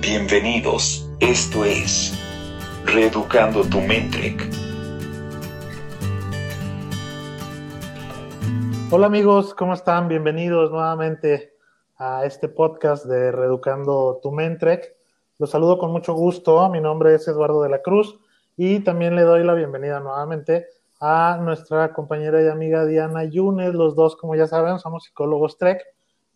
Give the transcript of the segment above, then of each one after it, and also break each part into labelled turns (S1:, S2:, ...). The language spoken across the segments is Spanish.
S1: Bienvenidos, esto es Reeducando tu mente.
S2: Hola amigos, ¿cómo están? Bienvenidos nuevamente a este podcast de Reeducando tu Mentrek. Los saludo con mucho gusto. Mi nombre es Eduardo de la Cruz y también le doy la bienvenida nuevamente a nuestra compañera y amiga Diana Yunes. Los dos, como ya saben, somos psicólogos Trek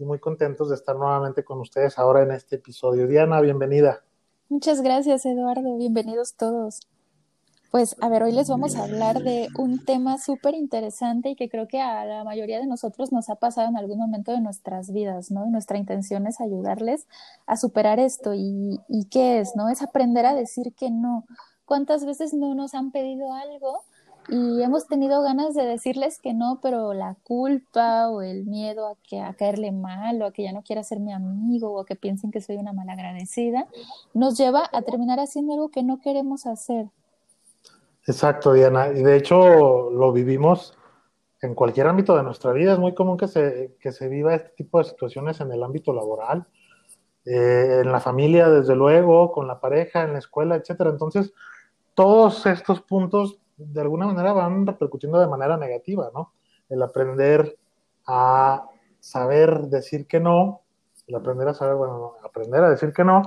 S2: muy contentos de estar nuevamente con ustedes ahora en este episodio. Diana, bienvenida.
S3: Muchas gracias, Eduardo. Bienvenidos todos. Pues a ver, hoy les vamos a hablar de un tema súper interesante y que creo que a la mayoría de nosotros nos ha pasado en algún momento de nuestras vidas, ¿no? Nuestra intención es ayudarles a superar esto. ¿Y, y qué es, no? Es aprender a decir que no. ¿Cuántas veces no nos han pedido algo y hemos tenido ganas de decirles que no, pero la culpa o el miedo a que a caerle mal o a que ya no quiera ser mi amigo o a que piensen que soy una malagradecida nos lleva a terminar haciendo algo que no queremos hacer.
S2: Exacto, Diana. Y de hecho lo vivimos en cualquier ámbito de nuestra vida. Es muy común que se, que se viva este tipo de situaciones en el ámbito laboral, eh, en la familia, desde luego, con la pareja, en la escuela, etcétera. Entonces, todos estos puntos de alguna manera van repercutiendo de manera negativa, ¿no? El aprender a saber decir que no, el aprender a saber, bueno, aprender a decir que no,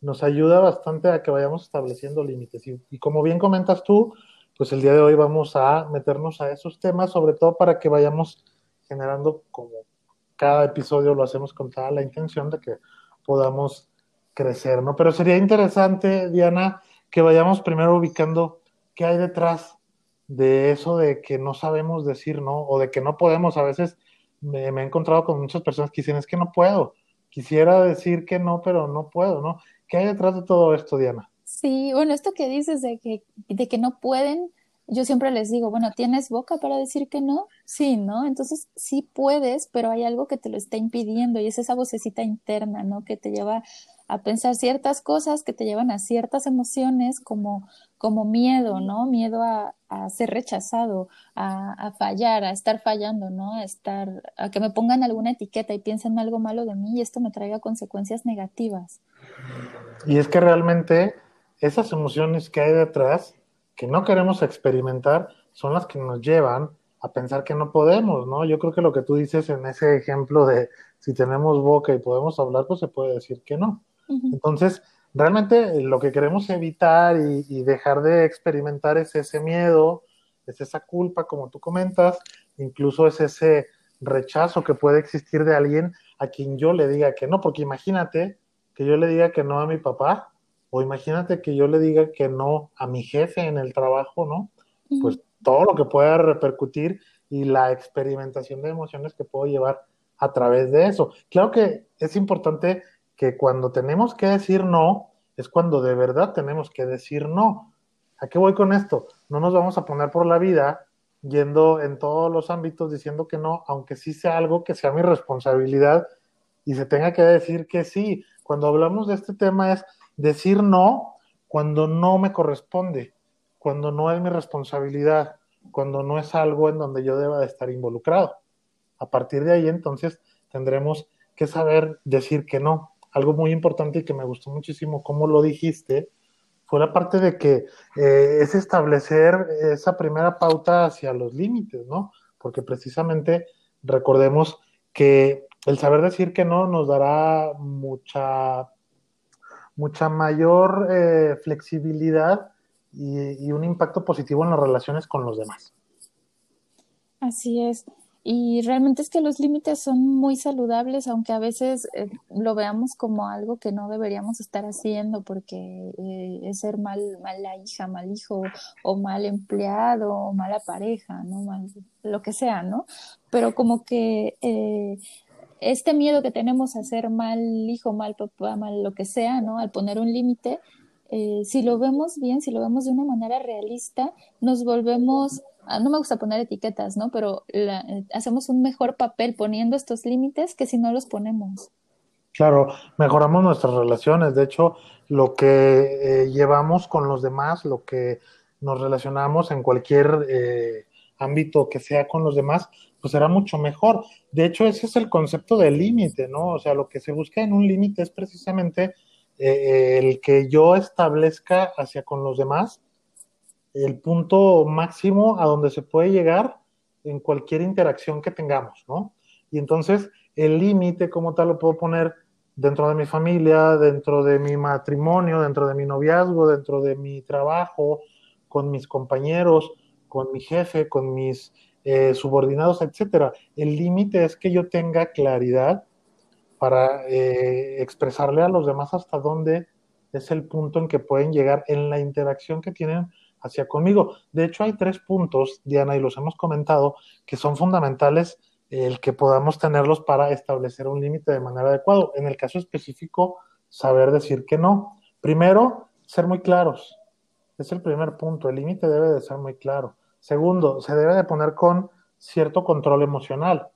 S2: nos ayuda bastante a que vayamos estableciendo límites. Y, como bien comentas tú, pues el día de hoy vamos a meternos a esos temas, sobre todo para que vayamos generando, como cada episodio lo hacemos con toda la intención de que podamos crecer, ¿no? Pero sería interesante, Diana, que vayamos primero ubicando qué hay detrás de eso de que no sabemos decir no o de que no podemos. A veces me, he encontrado con muchas personas que dicen, es que no puedo. Quisiera decir que no, pero no puedo, ¿no? ¿Qué hay detrás de todo esto, Diana?
S3: Sí, bueno, esto que dices de que, de que no pueden, yo siempre les digo, bueno, ¿tienes boca para decir que no? Sí, ¿no? Entonces sí puedes, pero hay algo que te lo está impidiendo y es esa vocecita interna, ¿no? Que te lleva a pensar ciertas cosas que te llevan a ciertas emociones como, como miedo, ¿no? Miedo a, a ser rechazado, a, a, fallar, a estar fallando, ¿no? A estar, a que me pongan alguna etiqueta y piensen algo malo de mí y esto me traiga consecuencias negativas.
S2: Y es que realmente esas emociones que hay detrás, que no queremos experimentar, son las que nos llevan a pensar que no podemos, ¿no? Yo creo que lo que tú dices en ese ejemplo de si tenemos boca y podemos hablar, pues se puede decir que no. Entonces, realmente lo que queremos evitar y, dejar de experimentar es ese miedo, es esa culpa, como tú comentas, incluso es ese rechazo que puede existir de alguien a quien yo le diga que no, porque imagínate que yo le diga que no a mi papá, o imagínate que yo le diga que no a mi jefe en el trabajo, ¿no? Pues todo lo que pueda repercutir y la experimentación de emociones que puedo llevar a través de eso. Claro que es importante que cuando tenemos que decir no, es cuando de verdad tenemos que decir no. ¿A qué voy con esto? No nos vamos a poner por la vida yendo en todos los ámbitos diciendo que no, aunque sí sea algo que sea mi responsabilidad y se tenga que decir que sí. Cuando hablamos de este tema es decir no cuando no me corresponde, cuando no es mi responsabilidad, cuando no es algo en donde yo deba de estar involucrado. A partir de ahí entonces tendremos que saber decir que no algo muy importante y que me gustó muchísimo cómo lo dijiste, fue la parte de que eh, es establecer esa primera pauta hacia los límites, ¿no? Porque precisamente recordemos que el saber decir que no nos dará mucha, mucha mayor eh, flexibilidad y, y un impacto positivo en las relaciones con los demás.
S3: Así es. Y realmente es que los límites son muy saludables, aunque a veces eh, lo veamos como algo que no deberíamos estar haciendo porque eh, es ser mal, mala hija, mal hijo o mal empleado o mala pareja, ¿no? Mal, lo que sea, ¿no? Pero como que eh, este miedo que tenemos a ser mal hijo, mal papá, mal lo que sea, ¿no? Al poner un límite, eh, si lo vemos bien, si lo vemos de una manera realista, nos volvemos Ah, no me gusta poner etiquetas, ¿no? Pero eh, hacemos un mejor papel poniendo estos límites que si no los ponemos.
S2: Claro, mejoramos nuestras relaciones. De hecho, lo que eh, llevamos con los demás, lo que nos relacionamos en cualquier eh, ámbito que sea con los demás, pues será mucho mejor. De hecho, ese es el concepto del límite, ¿no? O sea, lo que se busca en un límite es precisamente eh, el que yo establezca hacia con los demás el punto máximo a donde se puede llegar en cualquier interacción que tengamos, ¿no? Y entonces el límite como tal lo puedo poner dentro de mi familia, dentro de mi matrimonio, dentro de mi noviazgo, dentro de mi trabajo, con mis compañeros, con mi jefe, con mis eh, subordinados, etcétera. El límite es que yo tenga claridad para eh, expresarle a los demás hasta dónde es el punto en que pueden llegar en la interacción que tienen hacia conmigo. De hecho, hay tres puntos, Diana, y los hemos comentado, que son fundamentales el que podamos tenerlos para establecer un límite de manera adecuada. En el caso específico, saber decir que no. Primero, ser muy claros. Es el primer punto. El límite debe de ser muy claro. Segundo, se debe de poner con cierto control emocional.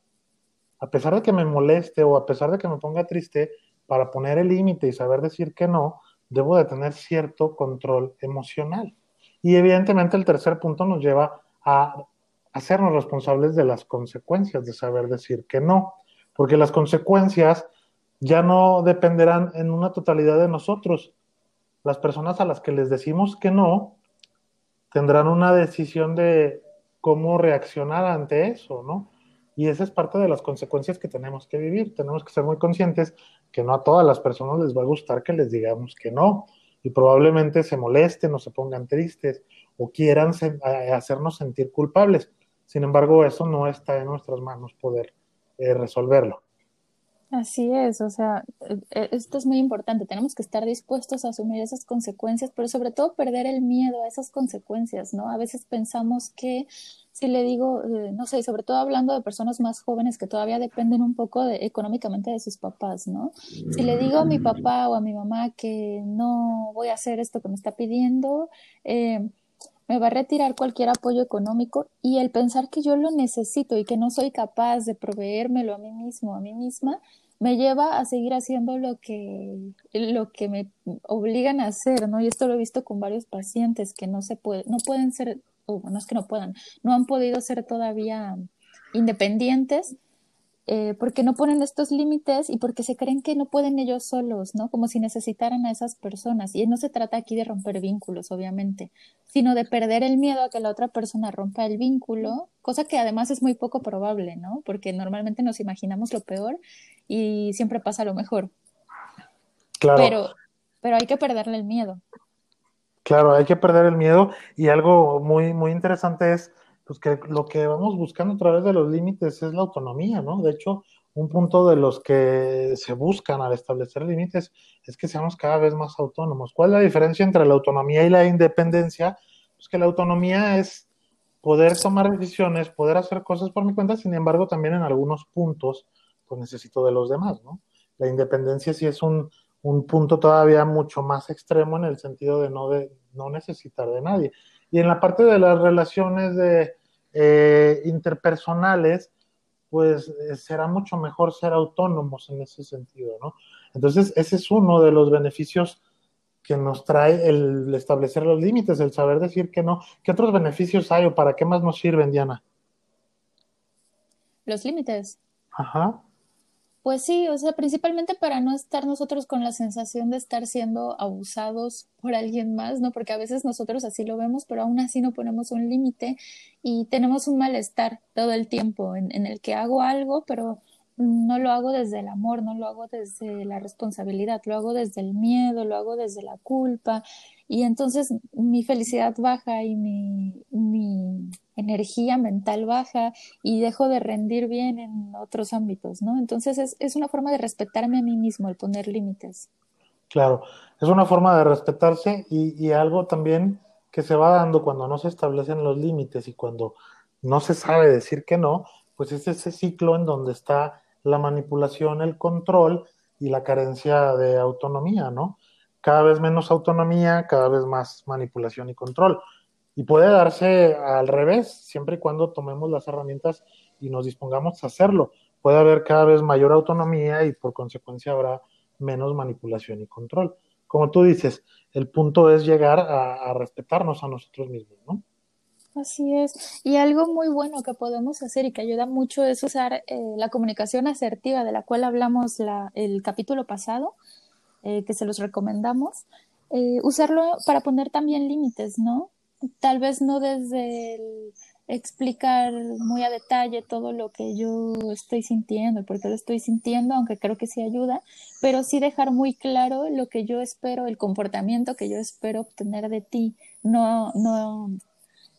S2: A pesar de que me moleste o a pesar de que me ponga triste, para poner el límite y saber decir que no, debo de tener cierto control emocional. Y evidentemente el tercer punto nos lleva a hacernos responsables de las consecuencias de saber decir que no, porque las consecuencias ya no dependerán en una totalidad de nosotros. Las personas a las que les decimos que no tendrán una decisión de cómo reaccionar ante eso, ¿no? Y esa es parte de las consecuencias que tenemos que vivir. Tenemos que ser muy conscientes que no a todas las personas les va a gustar que les digamos que no. Y probablemente se molesten o se pongan tristes o quieran hacernos sentir culpables. Sin embargo, eso no está en nuestras manos poder eh, resolverlo.
S3: Así es, o sea, eh, eh, esto es muy importante, tenemos que estar dispuestos a asumir esas consecuencias, pero sobre todo perder el miedo a esas consecuencias, ¿no? A veces pensamos que si le digo, no sé, sobre todo hablando de personas más jóvenes que todavía dependen un poco económicamente de sus papás, ¿no? Si le digo a mi papá o a mi mamá que no voy a hacer esto que me está pidiendo, eh, me va a retirar cualquier apoyo económico y el pensar que yo lo necesito y que no soy capaz de proveérmelo a mí mismo, a mí misma, me lleva a seguir haciendo lo que, lo que me obligan a hacer, ¿no? Y esto lo he visto con varios pacientes que no se puede, no pueden ser, o no es que no puedan, no han podido ser todavía independientes eh, porque no ponen estos límites y porque se creen que no pueden ellos solos, ¿no? Como si necesitaran a esas personas. Y no se trata aquí de romper vínculos, obviamente, sino de perder el miedo a que la otra persona rompa el vínculo, cosa que además es muy poco probable, ¿no? Porque normalmente nos imaginamos lo peor y siempre pasa lo mejor. Claro. Pero, pero hay que perderle el miedo.
S2: Claro, hay que perder el miedo y algo muy, muy interesante es pues que lo que vamos buscando a través de los límites es la autonomía, ¿no? De hecho, un punto de los que se buscan al establecer límites es que seamos cada vez más autónomos. ¿Cuál es la diferencia entre la autonomía y la independencia? Pues que la autonomía es poder tomar decisiones, poder hacer cosas por mi cuenta, sin embargo, también en algunos puntos, pues necesito de los demás, ¿no? La independencia sí es un, un punto todavía mucho más extremo en el sentido de no, de no necesitar de nadie. Y en la parte de las relaciones de, eh, interpersonales, pues eh, será mucho mejor ser autónomos en ese sentido, ¿no? Entonces, ese es uno de los beneficios que nos trae el establecer los límites, el saber decir que no. ¿Qué otros beneficios hay o para qué más nos sirven, Diana?
S3: Los límites.
S2: Ajá.
S3: Pues sí, o sea, principalmente para no estar nosotros con la sensación de estar siendo abusados por alguien más, ¿no? Porque a veces nosotros así lo vemos, pero aún así no ponemos un límite y tenemos un malestar todo el tiempo en, en el que hago algo, pero no lo hago desde el amor, no lo hago desde la responsabilidad, lo hago desde el miedo, lo hago desde la culpa y entonces mi felicidad baja y mi, mi energía mental baja y dejo de rendir bien en otros ámbitos, ¿no? Entonces es, es una forma de respetarme a mí mismo, el poner límites.
S2: Claro, es una forma de respetarse y, y algo también que se va dando cuando no se establecen los límites y cuando no se sabe decir que no, pues es ese ciclo en donde está la manipulación, el control y la carencia de autonomía, ¿no? Cada vez menos autonomía, cada vez más manipulación y control. Y puede darse al revés, siempre y cuando tomemos las herramientas y nos dispongamos a hacerlo. Puede haber cada vez mayor autonomía y por consecuencia habrá menos manipulación y control. Como tú dices, el punto es llegar a, a respetarnos a nosotros mismos, ¿no?
S3: Así es. Y algo muy bueno que podemos hacer y que ayuda mucho es usar eh, la comunicación asertiva de la cual hablamos la, el capítulo pasado, eh, que se los recomendamos, eh, usarlo para poner también límites, ¿no? Tal vez no desde el explicar muy a detalle todo lo que yo estoy sintiendo, porque lo estoy sintiendo, aunque creo que sí ayuda, pero sí dejar muy claro lo que yo espero, el comportamiento que yo espero obtener de ti, no, no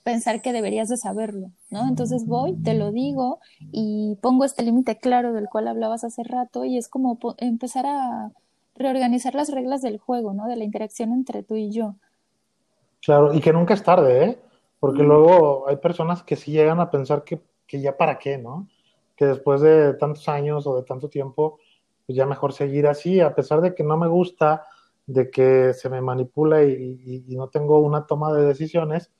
S3: pensar que deberías de saberlo, ¿no? Entonces voy, te lo digo y pongo este límite claro del cual hablabas hace rato y es como empezar a reorganizar las reglas del juego, ¿no? De la interacción entre tú y yo.
S2: Claro, y que nunca es tarde, ¿eh? Porque luego hay personas que sí llegan a pensar que, ya para qué, ¿no? Que después de tantos años o de tanto tiempo, pues ya mejor seguir así, a pesar de que no me gusta, de que se me manipula y, no tengo una toma de decisiones,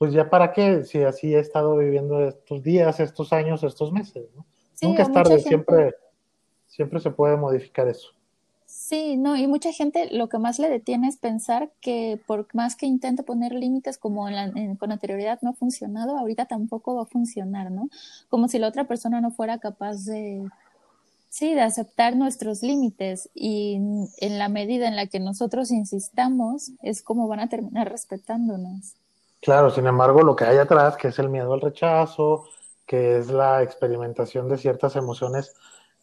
S2: pues ya para qué, si así he estado viviendo estos días, estos años, estos meses, ¿no? Nunca es tarde, siempre, siempre se puede modificar eso.
S3: Sí, no, y mucha gente lo que más le detiene es pensar que por más que intente poner límites como con anterioridad no ha funcionado, ahorita tampoco va a funcionar, ¿no? Como si la otra persona no fuera capaz de, sí, de aceptar nuestros límites y en la medida en la que nosotros insistamos es como van a terminar respetándonos.
S2: Claro, sin embargo, lo que hay atrás, que es el miedo al rechazo, que es la experimentación de ciertas emociones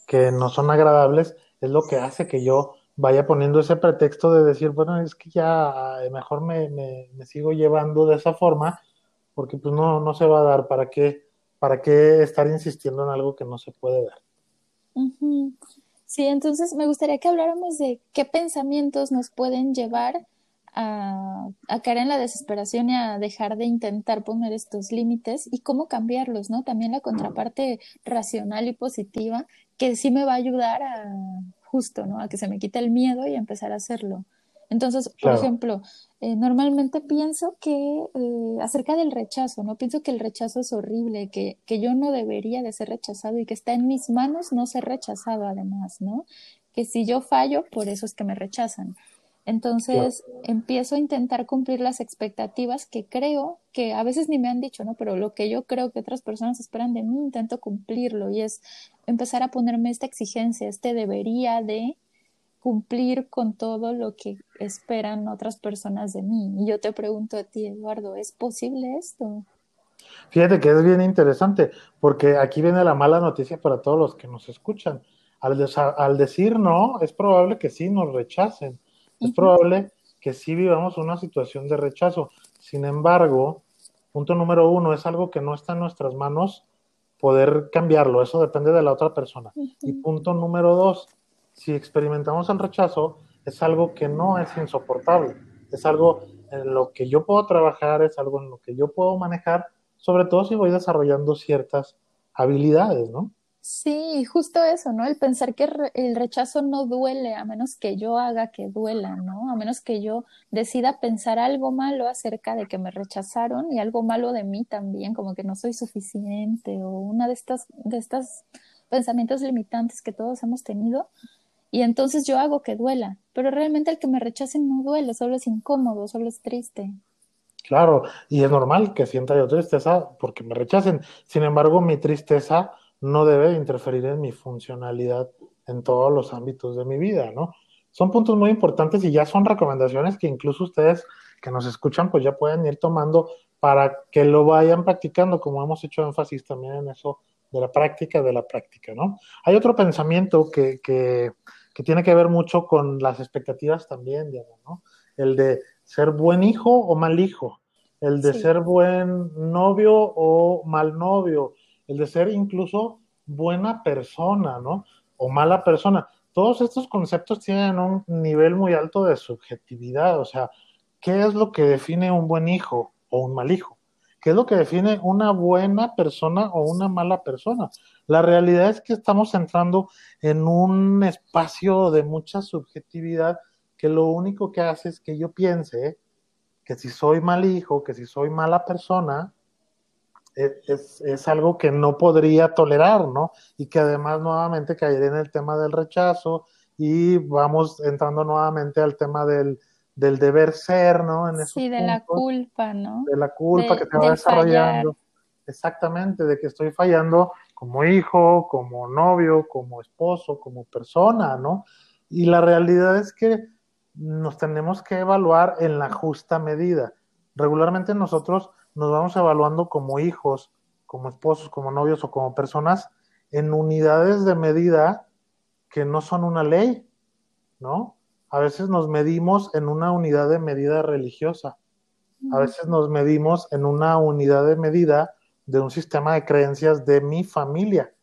S2: que no son agradables, es lo que hace que yo vaya poniendo ese pretexto de decir, bueno, es que ya eh, mejor me, me, sigo llevando de esa forma, porque pues no, no se va a dar, ¿para qué, para qué estar insistiendo en algo que no se puede dar?
S3: Sí, entonces me gustaría que habláramos de qué pensamientos nos pueden llevar a, a, caer en la desesperación y a dejar de intentar poner estos límites y cómo cambiarlos, ¿no? También la contraparte racional y positiva que sí me va a ayudar a justo, ¿no? A que se me quite el miedo y empezar a hacerlo. Entonces, por ejemplo, eh, normalmente pienso que eh, acerca del rechazo, ¿no? Pienso que el rechazo es horrible, que, que yo no debería de ser rechazado y que está en mis manos no ser rechazado además, ¿no? Que si yo fallo, por eso es que me rechazan. Entonces empiezo a intentar cumplir las expectativas que creo que a veces ni me han dicho, ¿no? Pero lo que yo creo que otras personas esperan de mí, intento cumplirlo y es empezar a ponerme esta exigencia, este debería de cumplir con todo lo que esperan otras personas de mí. Y yo te pregunto a ti, Eduardo, ¿es posible esto?
S2: Fíjate que es bien interesante, porque aquí viene la mala noticia para todos los que nos escuchan. Al, al decir no, es probable que sí nos rechacen es probable que sí vivamos una situación de rechazo. Sin embargo, punto número uno, es algo que no está en nuestras manos poder cambiarlo, eso depende de la otra persona. Y punto número dos, si experimentamos el rechazo, es algo que no es insoportable, es algo en lo que yo puedo trabajar, es algo en lo que yo puedo manejar, sobre todo si voy desarrollando ciertas habilidades, ¿no?
S3: Sí, justo eso, ¿no? El pensar que el rechazo no duele a menos que yo haga que duela, ¿no? A menos que yo decida pensar algo malo acerca de que me rechazaron y algo malo de mí también, como que no soy suficiente o una de estas de estos pensamientos limitantes que todos hemos tenido y entonces yo hago que duela, pero realmente el que me rechacen no duele, solo es incómodo, solo es triste.
S2: Claro, y es normal que sienta yo tristeza porque me rechacen. Sin embargo, mi tristeza no debe interferir en mi funcionalidad en todos los ámbitos de mi vida, ¿no? Son puntos muy importantes y ya son recomendaciones que incluso ustedes que nos escuchan pues ya pueden ir tomando para que lo vayan practicando, como hemos hecho énfasis también en eso de la práctica de la práctica, ¿no? Hay otro pensamiento que, que, que tiene que ver mucho con las expectativas también, Diana, ¿no? El de ser buen hijo o mal hijo, el de ser buen novio o mal novio, el de ser incluso buena persona, ¿no? O mala persona. Todos estos conceptos tienen un nivel muy alto de subjetividad, o sea, ¿qué es lo que define un buen hijo o un mal hijo? ¿Qué es lo que define una buena persona o una mala persona? La realidad es que estamos entrando en un espacio de mucha subjetividad que lo único que hace es que yo piense que si soy mal hijo, que si soy mala persona, es, es, algo que no podría tolerar, ¿no? Y que además nuevamente caería en el tema del rechazo y vamos entrando nuevamente al tema del, del deber ser, ¿no?
S3: En sí, de la culpa, ¿no?
S2: De la culpa que te va desarrollando. Exactamente, de que estoy fallando como hijo, como novio, como esposo, como persona, ¿no? Y la realidad es que nos tenemos que evaluar en la justa medida. Regularmente nosotros nos vamos evaluando como hijos, como esposos, como novios o como personas en unidades de medida que no son una ley, ¿no? A veces nos medimos en una unidad de medida religiosa, a veces nos medimos en una unidad de medida de un sistema de creencias de mi familia.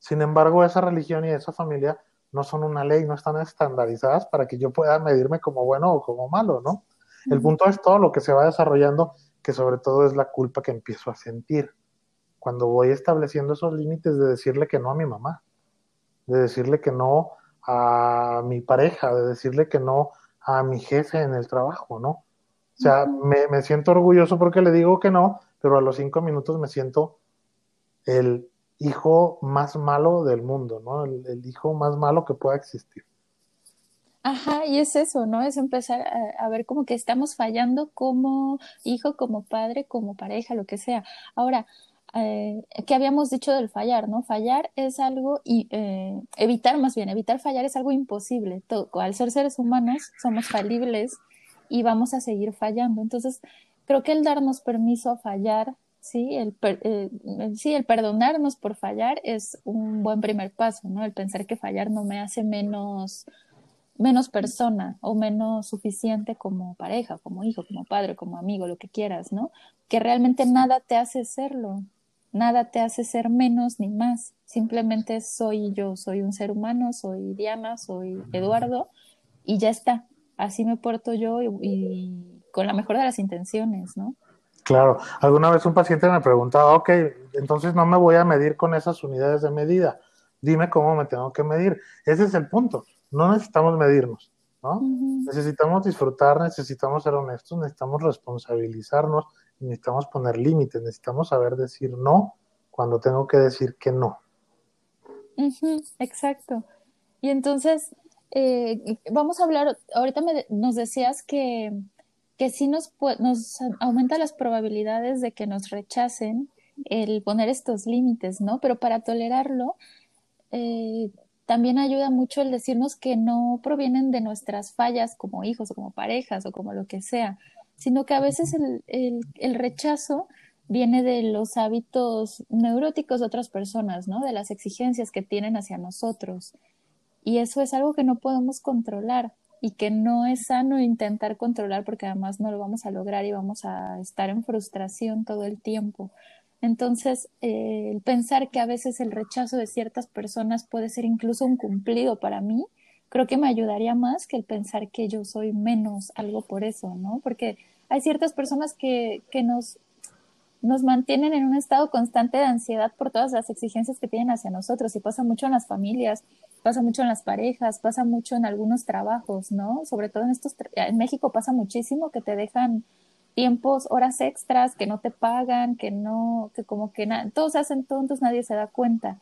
S2: Sin embargo, esa religión y esa familia no son una ley, no están estandarizadas para que yo pueda medirme como bueno o como malo, ¿no? El punto es todo lo que se va desarrollando, que sobre todo es la culpa que empiezo a sentir cuando voy estableciendo esos límites de decirle que no a mi mamá, de decirle que no a mi pareja, de decirle que no a mi jefe en el trabajo, ¿no? O sea, me, me, siento orgulloso porque le digo que no, pero a los cinco minutos me siento el hijo más malo del mundo, ¿no? El, hijo más malo que pueda existir.
S3: Ajá, y es eso, ¿no? Es empezar a, ver como que estamos fallando como hijo, como padre, como pareja, lo que sea. Ahora, eh, ¿qué habíamos dicho del fallar, ¿no? Fallar es algo, y eh, evitar más bien, evitar fallar es algo imposible. Todo, al ser seres humanos, somos falibles y vamos a seguir fallando. Entonces, creo que el darnos permiso a fallar ¿sí? El, eh, sí, el perdonarnos por fallar es un buen primer paso, ¿no? El pensar que fallar no me hace menos, menos persona o menos suficiente como pareja, como hijo, como padre, como amigo, lo que quieras, ¿no? Que realmente nada te hace serlo, nada te hace ser menos ni más, simplemente soy yo, soy un ser humano, soy Diana, soy Eduardo y ya está, así me porto yo y con la mejor de las intenciones, ¿no?
S2: Claro, alguna vez un paciente me preguntaba, ok, entonces no me voy a medir con esas unidades de medida, dime cómo me tengo que medir. Ese es el punto, no necesitamos medirnos, ¿no? Necesitamos disfrutar, necesitamos ser honestos, necesitamos responsabilizarnos, necesitamos poner límites, necesitamos saber decir no cuando tengo que decir que no.
S3: exacto. Y entonces, eh, vamos a hablar, ahorita me, nos decías que que sí nos, nos aumenta las probabilidades de que nos rechacen el poner estos límites, ¿no? Pero para tolerarlo, eh, también ayuda mucho el decirnos que no provienen de nuestras fallas como hijos o como parejas o como lo que sea, sino que a veces el, el, el rechazo viene de los hábitos neuróticos de otras personas, ¿no? De las exigencias que tienen hacia nosotros. Y eso es algo que no podemos controlar y que no es sano intentar controlar porque además no lo vamos a lograr y vamos a estar en frustración todo el tiempo. Entonces, eh, el pensar que a veces el rechazo de ciertas personas puede ser incluso un cumplido para mí, creo que me ayudaría más que el pensar que yo soy menos algo por eso, ¿no? Porque hay ciertas personas que, que nos, nos mantienen en un estado constante de ansiedad por todas las exigencias que tienen hacia nosotros y pasa mucho en las familias pasa mucho en las parejas, pasa mucho en algunos trabajos, ¿no? Sobre todo en estos, en México pasa muchísimo que te dejan tiempos, horas extras, que no te pagan, que no, que como que nada, todos hacen tontos, nadie se da cuenta.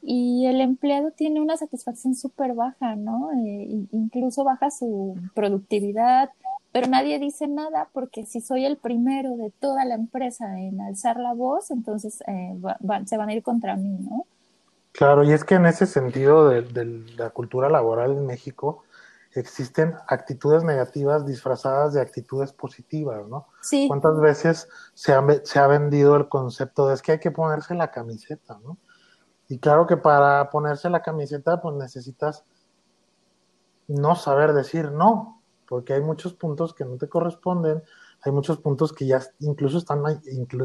S3: Y el empleado tiene una satisfacción súper baja, ¿no? Eh, incluso baja su productividad, pero nadie dice nada porque si soy el primero de toda la empresa en alzar la voz, entonces eh, se van a ir contra mí, ¿no?
S2: Claro, y es que en ese sentido de, la cultura laboral en México existen actitudes negativas disfrazadas de actitudes positivas, ¿no?
S3: Sí.
S2: ¿Cuántas veces se ha, se ha vendido el concepto de es que hay que ponerse la camiseta, ¿no? Y claro que para ponerse la camiseta, pues necesitas no saber decir no, porque hay muchos puntos que no te corresponden, hay muchos puntos que ya incluso están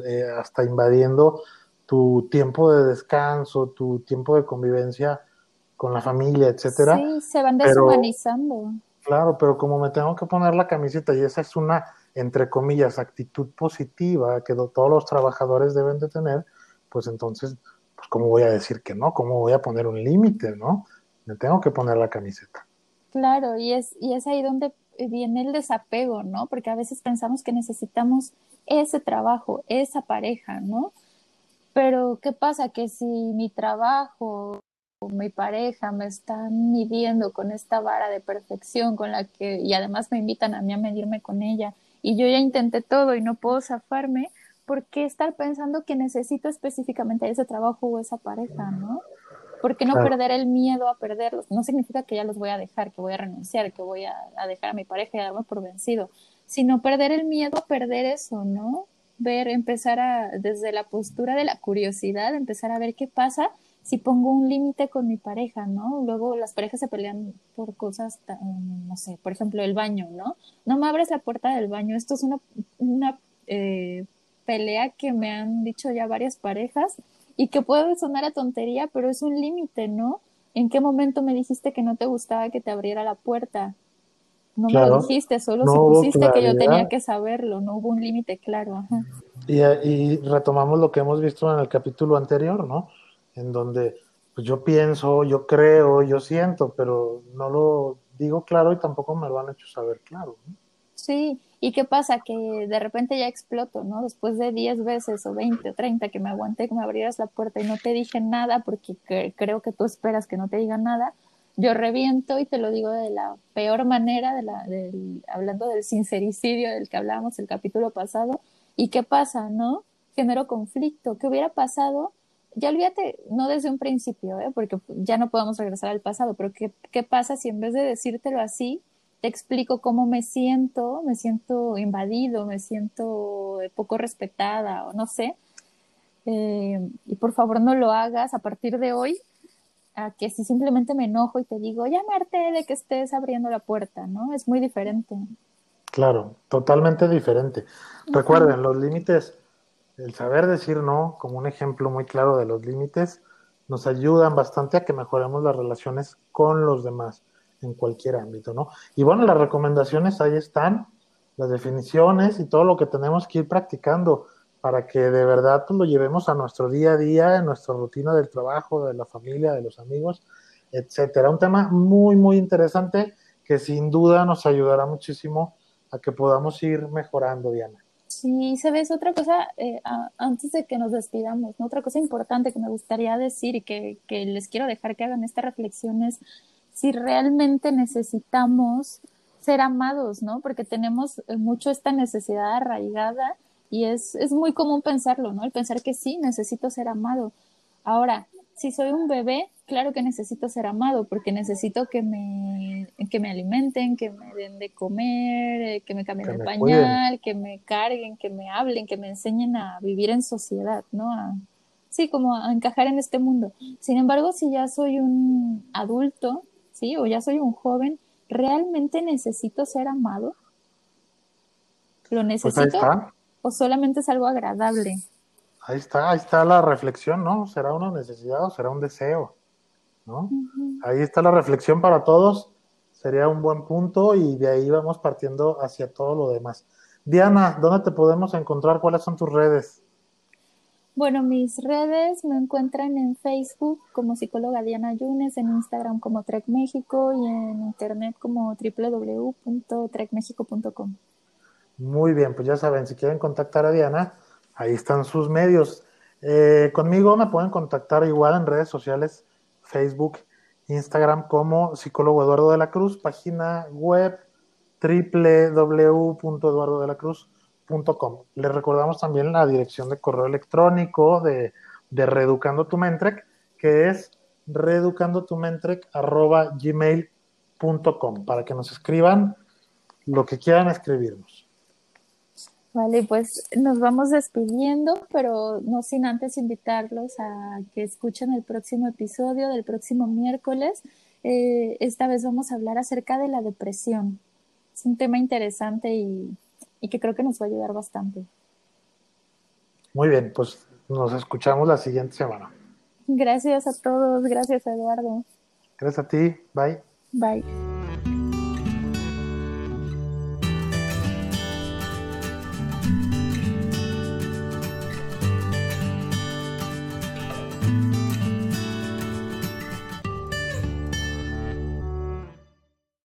S2: eh, hasta invadiendo tu tiempo de descanso, tu tiempo de convivencia con la familia, etcétera.
S3: Sí, se van deshumanizando.
S2: claro, pero como me tengo que poner la camiseta y esa es una, entre comillas, actitud positiva que todos los trabajadores deben de tener, pues entonces, pues cómo voy a decir que no, cómo voy a poner un límite, ¿no? Me tengo que poner la camiseta.
S3: Claro, y es, y es ahí donde viene el desapego, ¿no? Porque a veces pensamos que necesitamos ese trabajo, esa pareja, ¿no? Pero, ¿qué pasa? Que si mi trabajo mi pareja me están midiendo con esta vara de perfección con la que, y además me invitan a mí a medirme con ella, y yo ya intenté todo y no puedo zafarme, ¿por qué estar pensando que necesito específicamente ese trabajo o esa pareja, no? ¿Por qué no
S2: Claro.
S3: perder el miedo a perderlos? No significa que ya los voy a dejar, que voy a renunciar, que voy a, a dejar a mi pareja y a darme por vencido, sino perder el miedo a perder eso, ¿no? Ver, empezar a, desde la postura de la curiosidad, empezar a ver qué pasa si pongo un límite con mi pareja, ¿no? Luego las parejas se pelean por cosas, tan- no sé, por ejemplo, el baño, ¿no? No me abres la puerta del baño. Esto es una, una eh, pelea que me han dicho ya varias parejas y que puede sonar a tontería, pero es un límite, ¿no? ¿En qué momento me dijiste que no te gustaba que te abriera la puerta? No me lo dijiste, solo
S2: No
S3: si
S2: hubo
S3: pusiste que yo tenía que saberlo, no hubo un límite claro. Ajá.
S2: Y, y retomamos lo que hemos visto en el capítulo anterior, ¿no? En donde pues, yo pienso, yo creo, yo siento, pero no lo digo claro y tampoco me lo han hecho saber claro. ¿no?
S3: Sí, ¿y qué pasa? Que de repente ya exploto, ¿no? Después de 10 veces o 20 o 30 que me aguanté que me abrieras la puerta y no te dije nada porque cre- creo que tú esperas que no te diga nada, yo reviento y te lo digo de la peor manera, de la, del, hablando del sincericidio del que hablábamos el capítulo pasado. ¿Y qué pasa, no? Genero conflicto. ¿Qué hubiera pasado? Ya olvídate, no desde un principio, ¿eh? porque ya no podemos regresar al pasado, pero ¿qué, ¿qué pasa si en vez de decírtelo así, te explico cómo me siento, me siento invadido, me siento poco respetada o no sé. Eh, y por favor no lo hagas a partir de hoy, a que si simplemente me enojo y te digo, ya me harté de que estés abriendo la puerta, ¿no? Es muy diferente.
S2: Claro, totalmente diferente. Recuerden, los límites, el saber decir no, como un ejemplo muy claro de los límites, nos ayudan bastante a que mejoremos las relaciones con los demás en cualquier ámbito, ¿no? Y bueno, las recomendaciones ahí están, las definiciones y todo lo que tenemos que ir practicando para que de verdad pues, lo llevemos a nuestro día a día, en nuestra rutina del trabajo, de la familia, de los amigos, etcétera. Un tema muy, muy interesante que sin duda nos ayudará muchísimo a que podamos ir mejorando, Diana.
S3: Sí, sabes, otra cosa, eh, antes de que nos despidamos, ¿no? Otra cosa importante que me gustaría decir y que, que les quiero dejar que hagan esta reflexión es si realmente necesitamos ser amados, ¿no? Porque tenemos eh, mucho esta necesidad arraigada y es, es muy común pensarlo, ¿no? El pensar que sí, necesito ser amado. Ahora, si soy un bebé, claro que necesito ser amado, porque necesito que me, que me alimenten, que me den de comer, eh, que me cambien
S2: Que
S3: el
S2: me
S3: pañal, que me carguen, que me hablen, que me enseñen a vivir en sociedad, ¿no? A, sí, como a encajar en este mundo. Sin embargo, si ya soy un adulto, ¿sí? O ya soy un joven, ¿realmente necesito ser amado? ¿Lo
S2: Pues
S3: necesito o solamente es algo agradable?
S2: Ahí está, ahí está la reflexión, ¿no? ¿Será una necesidad o será un deseo? ¿No? Ahí está la reflexión para todos, sería un buen punto y de ahí vamos partiendo hacia todo lo demás. Diana, ¿dónde te podemos encontrar? ¿Cuáles son tus redes?
S3: Bueno, mis redes me encuentran en Facebook como psicóloga Diana Yunes, en Instagram como Trek México y en internet como www.trekmexico.com.
S2: Muy bien, pues ya saben, si quieren contactar a Diana, ahí están sus medios. Eh, conmigo me pueden contactar igual en redes sociales, Facebook, Instagram como psicólogo Eduardo de la Cruz, página web www.eduardodelacruz.com. Les recordamos también la dirección de correo electrónico de, de Reeducando tu Mentrec, que es reeducandotumentrec.gmail.com para que nos escriban lo que quieran escribirnos.
S3: Vale, pues nos vamos despidiendo, pero no sin antes invitarlos a que escuchen el próximo episodio del próximo miércoles. Eh, esta vez vamos a hablar acerca de la depresión. Es un tema interesante y, y que creo que nos va a ayudar bastante.
S2: Muy bien, pues nos escuchamos la siguiente semana.
S3: Gracias a todos, gracias Eduardo.
S2: Gracias a ti, bye.
S3: Bye.